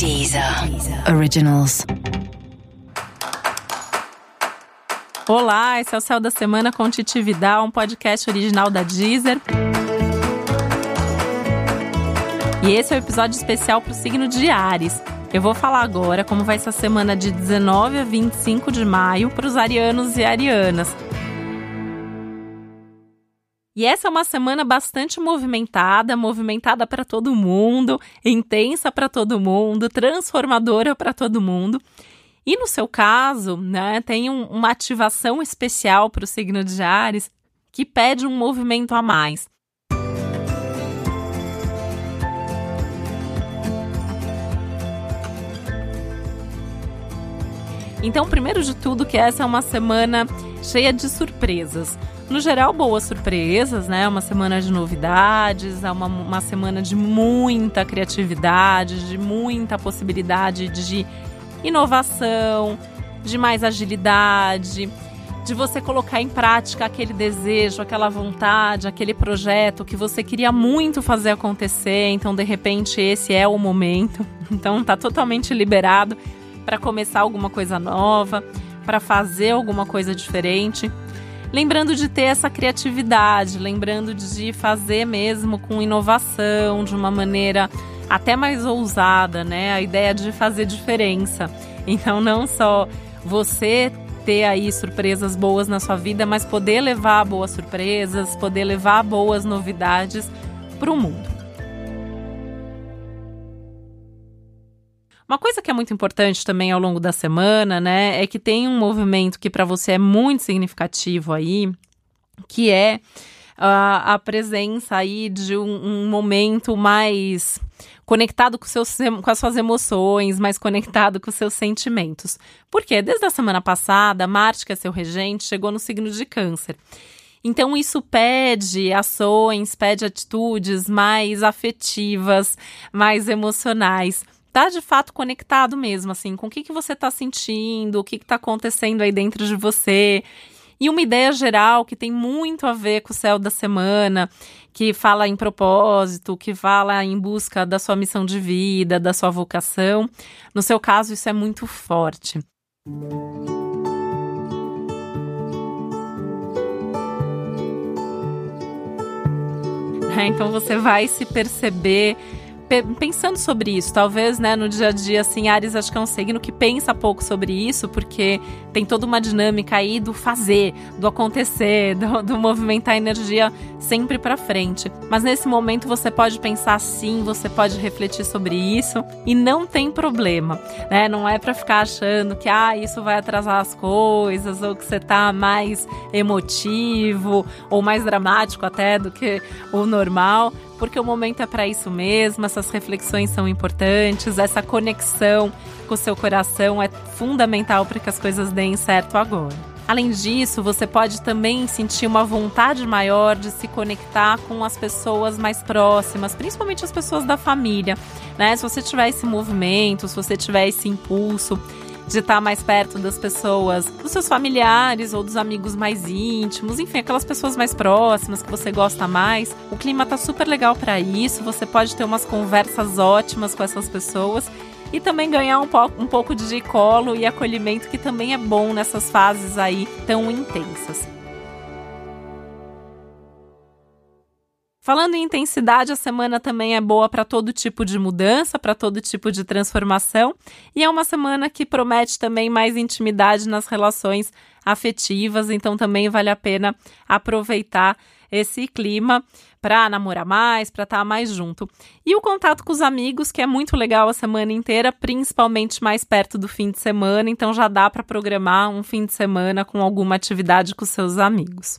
Deezer Originals. Olá, esse é o Céu da Semana com Titi Vidal, um podcast original da Deezer. E esse é o um episódio especial para o signo de Ares. Eu vou falar agora como vai ser a semana de 19 a 25 de maio para os arianos e arianas. E essa é uma semana bastante movimentada, movimentada para todo mundo, intensa para todo mundo, transformadora para todo mundo. E no seu caso, né, tem um, uma ativação especial para o signo de Ares que pede um movimento a mais. Então, primeiro de tudo, que essa é uma semana cheia de surpresas. No geral, boas surpresas, né? Uma semana de novidades, é uma, uma semana de muita criatividade, de muita possibilidade de inovação, de mais agilidade, de você colocar em prática aquele desejo, aquela vontade, aquele projeto que você queria muito fazer acontecer. Então, de repente, esse é o momento. Então, tá totalmente liberado para começar alguma coisa nova, para fazer alguma coisa diferente. Lembrando de ter essa criatividade, lembrando de fazer mesmo com inovação, de uma maneira até mais ousada, né? A ideia de fazer diferença. Então, não só você ter aí surpresas boas na sua vida, mas poder levar boas surpresas, poder levar boas novidades para o mundo. Uma coisa que é muito importante também ao longo da semana, né, é que tem um movimento que para você é muito significativo aí, que é uh, a presença aí de um, um momento mais conectado com, seus, com as suas emoções, mais conectado com os seus sentimentos. Porque desde a semana passada, Marte, que é seu regente, chegou no signo de Câncer. Então, isso pede ações, pede atitudes mais afetivas, mais emocionais tá de fato conectado mesmo, assim, com o que, que você tá sentindo, o que, que tá acontecendo aí dentro de você. E uma ideia geral que tem muito a ver com o céu da semana, que fala em propósito, que fala em busca da sua missão de vida, da sua vocação. No seu caso, isso é muito forte. Então você vai se perceber pensando sobre isso, talvez, né, no dia a dia, assim, Ares acho que é um signo que pensa pouco sobre isso, porque tem toda uma dinâmica aí do fazer, do acontecer, do, do movimentar a energia sempre para frente. Mas nesse momento você pode pensar sim, você pode refletir sobre isso e não tem problema, né? Não é para ficar achando que ah, isso vai atrasar as coisas ou que você tá mais emotivo ou mais dramático até do que o normal porque o momento é para isso mesmo, essas reflexões são importantes, essa conexão com o seu coração é fundamental para que as coisas deem certo agora. Além disso, você pode também sentir uma vontade maior de se conectar com as pessoas mais próximas, principalmente as pessoas da família. Né? Se você tiver esse movimento, se você tiver esse impulso, de estar mais perto das pessoas, dos seus familiares ou dos amigos mais íntimos, enfim, aquelas pessoas mais próximas que você gosta mais. O clima tá super legal para isso, você pode ter umas conversas ótimas com essas pessoas e também ganhar um, um pouco de colo e acolhimento que também é bom nessas fases aí tão intensas. Falando em intensidade, a semana também é boa para todo tipo de mudança, para todo tipo de transformação, e é uma semana que promete também mais intimidade nas relações afetivas, então também vale a pena aproveitar esse clima para namorar mais, para estar tá mais junto. E o contato com os amigos, que é muito legal a semana inteira, principalmente mais perto do fim de semana, então já dá para programar um fim de semana com alguma atividade com seus amigos.